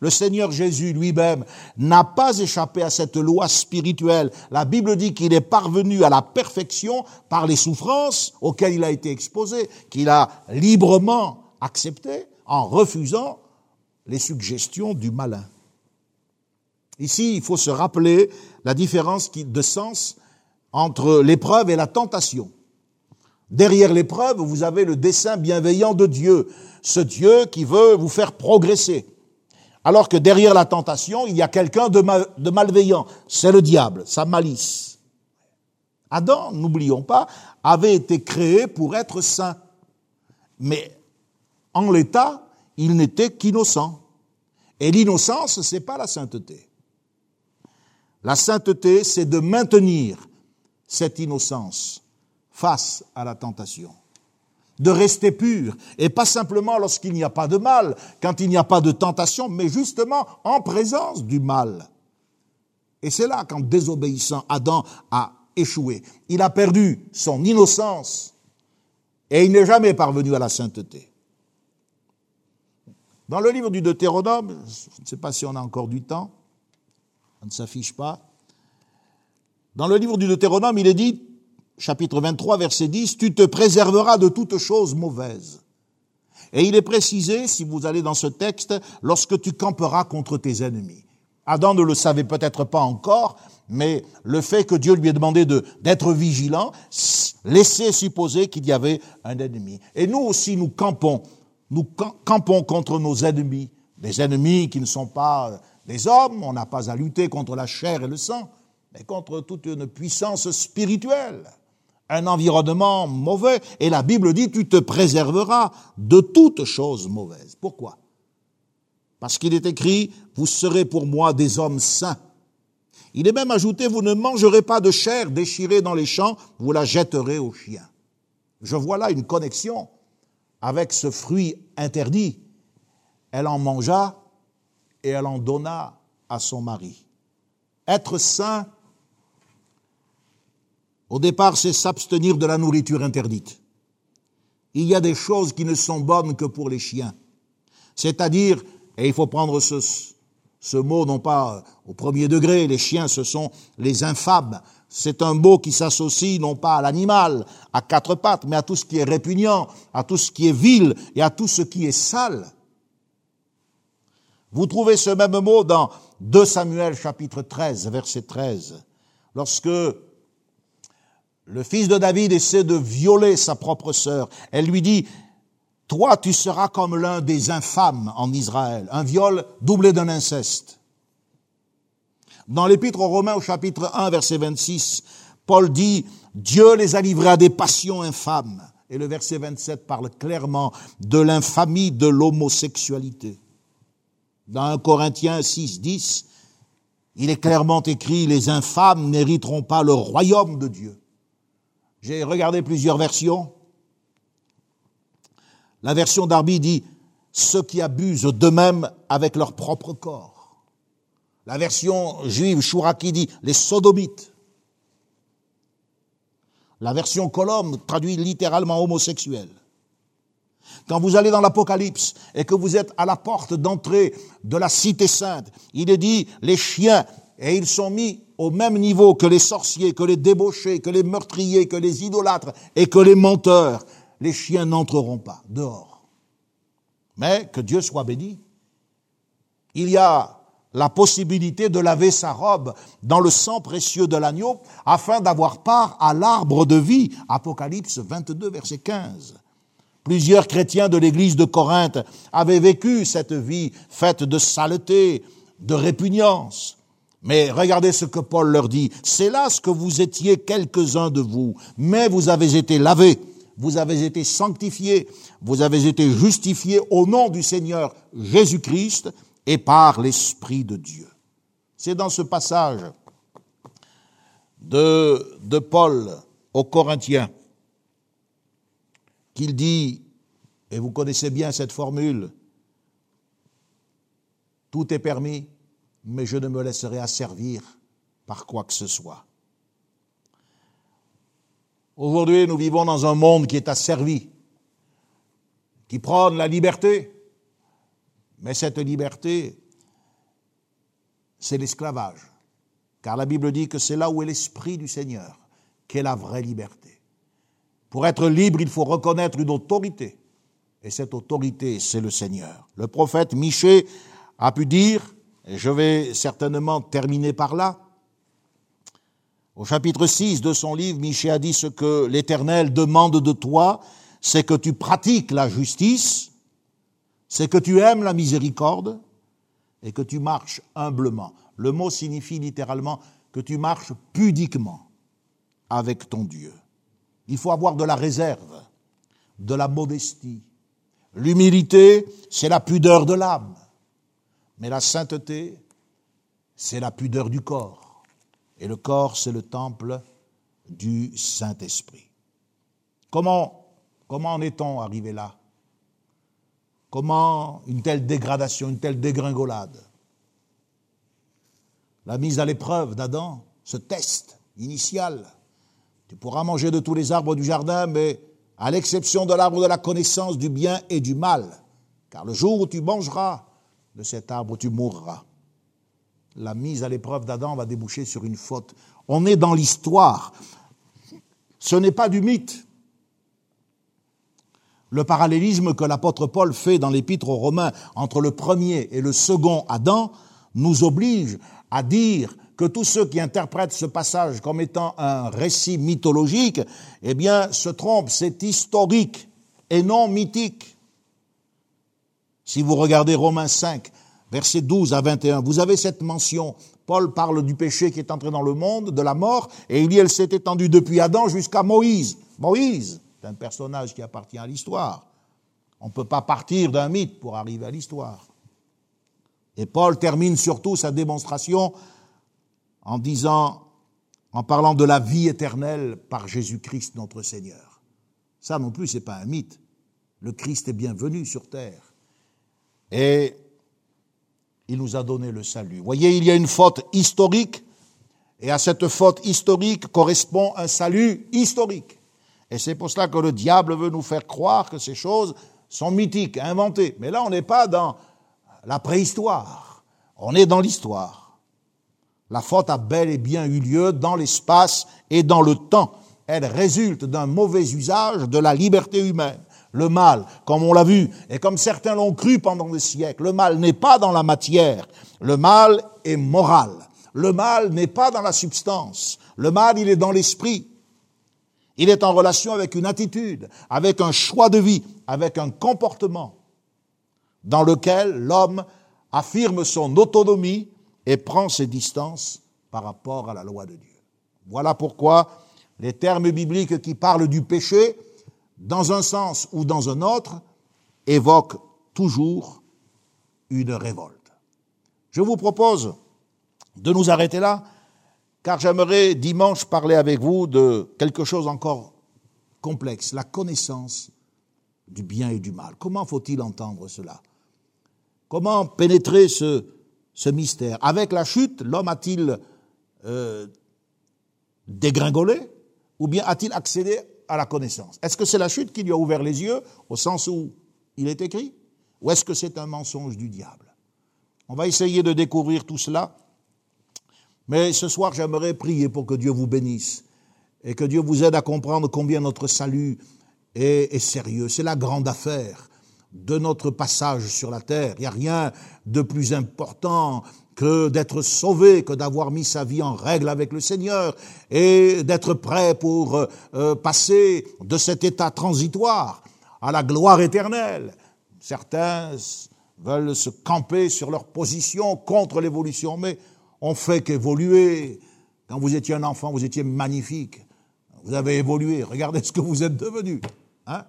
Le Seigneur Jésus lui-même n'a pas échappé à cette loi spirituelle. La Bible dit qu'il est parvenu à la perfection par les souffrances auxquelles il a été exposé, qu'il a librement accepté en refusant les suggestions du malin. Ici, il faut se rappeler la différence de sens entre l'épreuve et la tentation. Derrière l'épreuve, vous avez le dessein bienveillant de Dieu, ce Dieu qui veut vous faire progresser. Alors que derrière la tentation, il y a quelqu'un de, de, malveillant. C'est le diable, sa malice. Adam, n'oublions pas, avait été créé pour être saint. Mais en l'état, il n'était qu'innocent. Et l'innocence, c'est pas la sainteté. La sainteté, c'est de maintenir cette innocence face à la tentation. de rester pur, et pas simplement lorsqu'il n'y a pas de mal, quand il n'y a pas de tentation, mais justement en présence du mal. Et c'est là qu'en désobéissant, Adam a échoué. Il a perdu son innocence et il n'est jamais parvenu à la sainteté. Dans le livre du Deutéronome, je ne sais pas si on a encore du temps, ne s'affiche pas. Dans le livre du Deutéronome, il est dit, chapitre 23, verset 10, Tu te préserveras de toute chose mauvaise. Et il est précisé, si vous allez dans ce texte, lorsque tu camperas contre tes ennemis. Adam ne le savait peut-être pas encore, mais le fait que Dieu lui ait demandé d'être vigilant laissait supposer qu'il y avait un ennemi. Et nous aussi, nous campons, nous campons contre nos ennemis, des ennemis qui ne sont pas des hommes, on n'a pas à lutter contre la chair et le sang, mais contre toute une puissance spirituelle, un environnement mauvais. Et la Bible dit, tu te préserveras de toute chose mauvaise. Pourquoi? Parce qu'il est écrit, vous serez pour moi des hommes saints. Il est même ajouté, vous ne mangerez pas de chair déchirée dans les champs, vous la jetterez aux chiens. Je vois là une connexion avec ce fruit interdit. Elle en mangea et elle en donna à son mari. Être saint, au départ, c'est s'abstenir de la nourriture interdite. Il y a des choses qui ne sont bonnes que pour les chiens. C'est-à-dire, et il faut prendre ce, ce mot non pas au premier degré, les chiens ce sont les infâmes. C'est un mot qui s'associe non pas à l'animal, à quatre pattes, mais à tout ce qui est répugnant, à tout ce qui est vil et à tout ce qui est sale. Vous trouvez ce même mot dans 2 Samuel chapitre 13, verset 13, lorsque le fils de David essaie de violer sa propre sœur. Elle lui dit, toi tu seras comme l'un des infâmes en Israël, un viol doublé d'un inceste. Dans l'épître aux Romains au chapitre 1 verset 26, Paul dit, Dieu les a livrés à des passions infâmes. Et le verset 27 parle clairement de l'infamie de l'homosexualité. Dans 1 Corinthiens 6, 10, il est clairement écrit, les infâmes n'hériteront pas le royaume de Dieu. J'ai regardé plusieurs versions. La version d'Arby dit ceux qui abusent d'eux-mêmes avec leur propre corps. La version juive Chouraki dit les sodomites. La version Colombe traduit littéralement homosexuel. Quand vous allez dans l'Apocalypse et que vous êtes à la porte d'entrée de la cité sainte, il est dit les chiens, et ils sont mis au même niveau que les sorciers, que les débauchés, que les meurtriers, que les idolâtres et que les menteurs. Les chiens n'entreront pas dehors. Mais que Dieu soit béni. Il y a la possibilité de laver sa robe dans le sang précieux de l'agneau afin d'avoir part à l'arbre de vie. Apocalypse 22, verset 15. Plusieurs chrétiens de l'église de Corinthe avaient vécu cette vie faite de saleté, de répugnance. Mais regardez ce que Paul leur dit. C'est là ce que vous étiez quelques-uns de vous, mais vous avez été lavés, vous avez été sanctifiés, vous avez été justifiés au nom du Seigneur Jésus-Christ et par l'Esprit de Dieu. C'est dans ce passage de, de Paul aux Corinthiens qu'il dit, et vous connaissez bien cette formule, tout est permis, mais je ne me laisserai asservir par quoi que ce soit. Aujourd'hui, nous vivons dans un monde qui est asservi, qui prône la liberté, mais cette liberté, c'est l'esclavage. Car la Bible dit que c'est là où est l'Esprit du Seigneur qu'est la vraie liberté. Pour être libre, il faut reconnaître une autorité. Et cette autorité, c'est le Seigneur. Le prophète Michée a pu dire, et je vais certainement terminer par là, au chapitre 6 de son livre, Michée a dit ce que l'Éternel demande de toi, c'est que tu pratiques la justice, c'est que tu aimes la miséricorde et que tu marches humblement. Le mot signifie littéralement que tu marches pudiquement avec ton Dieu. Il faut avoir de la réserve, de la modestie. L'humilité, c'est la pudeur de l'âme. Mais la sainteté, c'est la pudeur du corps. Et le corps, c'est le temple du Saint-Esprit. Comment Comment en est-on arrivé là? Comment une telle dégradation, une telle dégringolade? La mise à l'épreuve d'Adam, ce test initial. Tu pourras manger de tous les arbres du jardin, mais à l'exception de l'arbre de la connaissance du bien et du mal. Car le jour où tu mangeras de cet arbre, tu mourras. La mise à l'épreuve d'Adam va déboucher sur une faute. On est dans l'histoire. Ce n'est pas du mythe. Le parallélisme que l'apôtre Paul fait dans l'épître aux Romains entre le premier et le second Adam nous oblige à dire que tous ceux qui interprètent ce passage comme étant un récit mythologique, eh bien, se trompent. C'est historique et non mythique. Si vous regardez Romains 5, versets 12 à 21, vous avez cette mention. Paul parle du péché qui est entré dans le monde, de la mort, et il dit elle s'est étendue depuis Adam jusqu'à Moïse. Moïse, c'est un personnage qui appartient à l'histoire. On ne peut pas partir d'un mythe pour arriver à l'histoire. Et Paul termine surtout sa démonstration en disant, en parlant de la vie éternelle par Jésus-Christ notre Seigneur. Ça non plus, c'est pas un mythe. Le Christ est bienvenu sur terre. Et il nous a donné le salut. Voyez, il y a une faute historique, et à cette faute historique correspond un salut historique. Et c'est pour cela que le diable veut nous faire croire que ces choses sont mythiques, inventées. Mais là, on n'est pas dans la préhistoire, on est dans l'histoire. La faute a bel et bien eu lieu dans l'espace et dans le temps. Elle résulte d'un mauvais usage de la liberté humaine. Le mal, comme on l'a vu, et comme certains l'ont cru pendant des siècles, le mal n'est pas dans la matière, le mal est moral. Le mal n'est pas dans la substance, le mal il est dans l'esprit. Il est en relation avec une attitude, avec un choix de vie, avec un comportement dans lequel l'homme affirme son autonomie et prend ses distances par rapport à la loi de Dieu. Voilà pourquoi les termes bibliques qui parlent du péché, dans un sens ou dans un autre, évoquent toujours une révolte. Je vous propose de nous arrêter là, car j'aimerais dimanche parler avec vous de quelque chose encore complexe, la connaissance du bien et du mal. Comment faut-il entendre cela? Comment pénétrer ce, ce mystère. Avec la chute, l'homme a-t-il euh, dégringolé ou bien a-t-il accédé à la connaissance? Est-ce que c'est la chute qui lui a ouvert les yeux au sens où il est écrit? Ou est-ce que c'est un mensonge du diable? On va essayer de découvrir tout cela. Mais ce soir, j'aimerais prier pour que Dieu vous bénisse et que Dieu vous aide à comprendre combien notre salut est sérieux. C'est la grande affaire de notre passage sur la terre. Il n'y a rien de plus important que d'être sauvé, que d'avoir mis sa vie en règle avec le Seigneur et d'être prêt pour euh, passer de cet état transitoire à la gloire éternelle. Certains veulent se camper sur leur position contre l'évolution, mais on fait qu'évoluer. Quand vous étiez un enfant, vous étiez magnifique. Vous avez évolué. Regardez ce que vous êtes devenu. Hein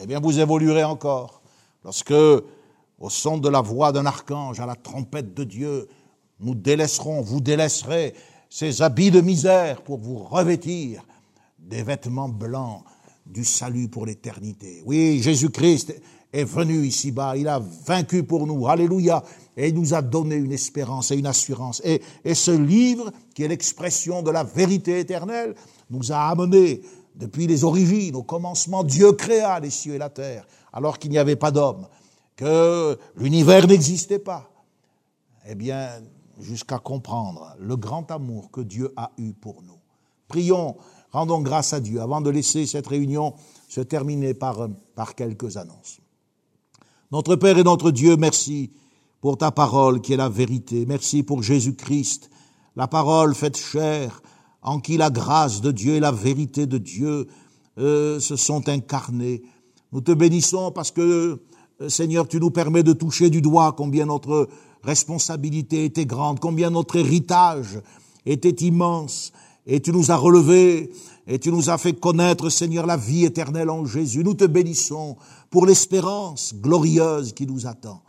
eh bien vous évoluerez encore. Lorsque, au son de la voix d'un archange, à la trompette de Dieu, nous délaisserons, vous délaisserez ces habits de misère pour vous revêtir des vêtements blancs du salut pour l'éternité. Oui, Jésus-Christ est venu ici-bas, il a vaincu pour nous, alléluia, et il nous a donné une espérance et une assurance. Et, et ce livre, qui est l'expression de la vérité éternelle, nous a amenés depuis les origines, au commencement, Dieu créa les cieux et la terre, alors qu'il n'y avait pas d'homme, que l'univers n'existait pas. Eh bien, jusqu'à comprendre le grand amour que Dieu a eu pour nous. Prions, rendons grâce à Dieu avant de laisser cette réunion se terminer par, par quelques annonces. Notre Père et notre Dieu, merci pour ta parole qui est la vérité. Merci pour Jésus-Christ, la parole faite chair, en qui la grâce de Dieu et la vérité de Dieu euh, se sont incarnés. Nous te bénissons parce que, euh, Seigneur, tu nous permets de toucher du doigt combien notre responsabilité était grande, combien notre héritage était immense, et tu nous as relevés, et tu nous as fait connaître, Seigneur, la vie éternelle en Jésus. Nous te bénissons pour l'espérance glorieuse qui nous attend.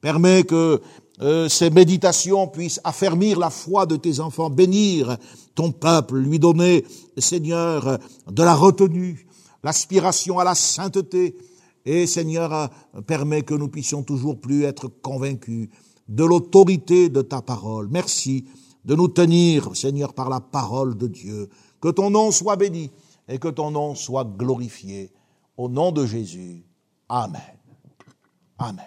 Permets que euh, ces méditations puissent affermir la foi de tes enfants, bénir ton peuple, lui donner, Seigneur, de la retenue, l'aspiration à la sainteté, et Seigneur, permet que nous puissions toujours plus être convaincus de l'autorité de ta parole. Merci de nous tenir, Seigneur, par la parole de Dieu. Que ton nom soit béni et que ton nom soit glorifié. Au nom de Jésus. Amen. Amen.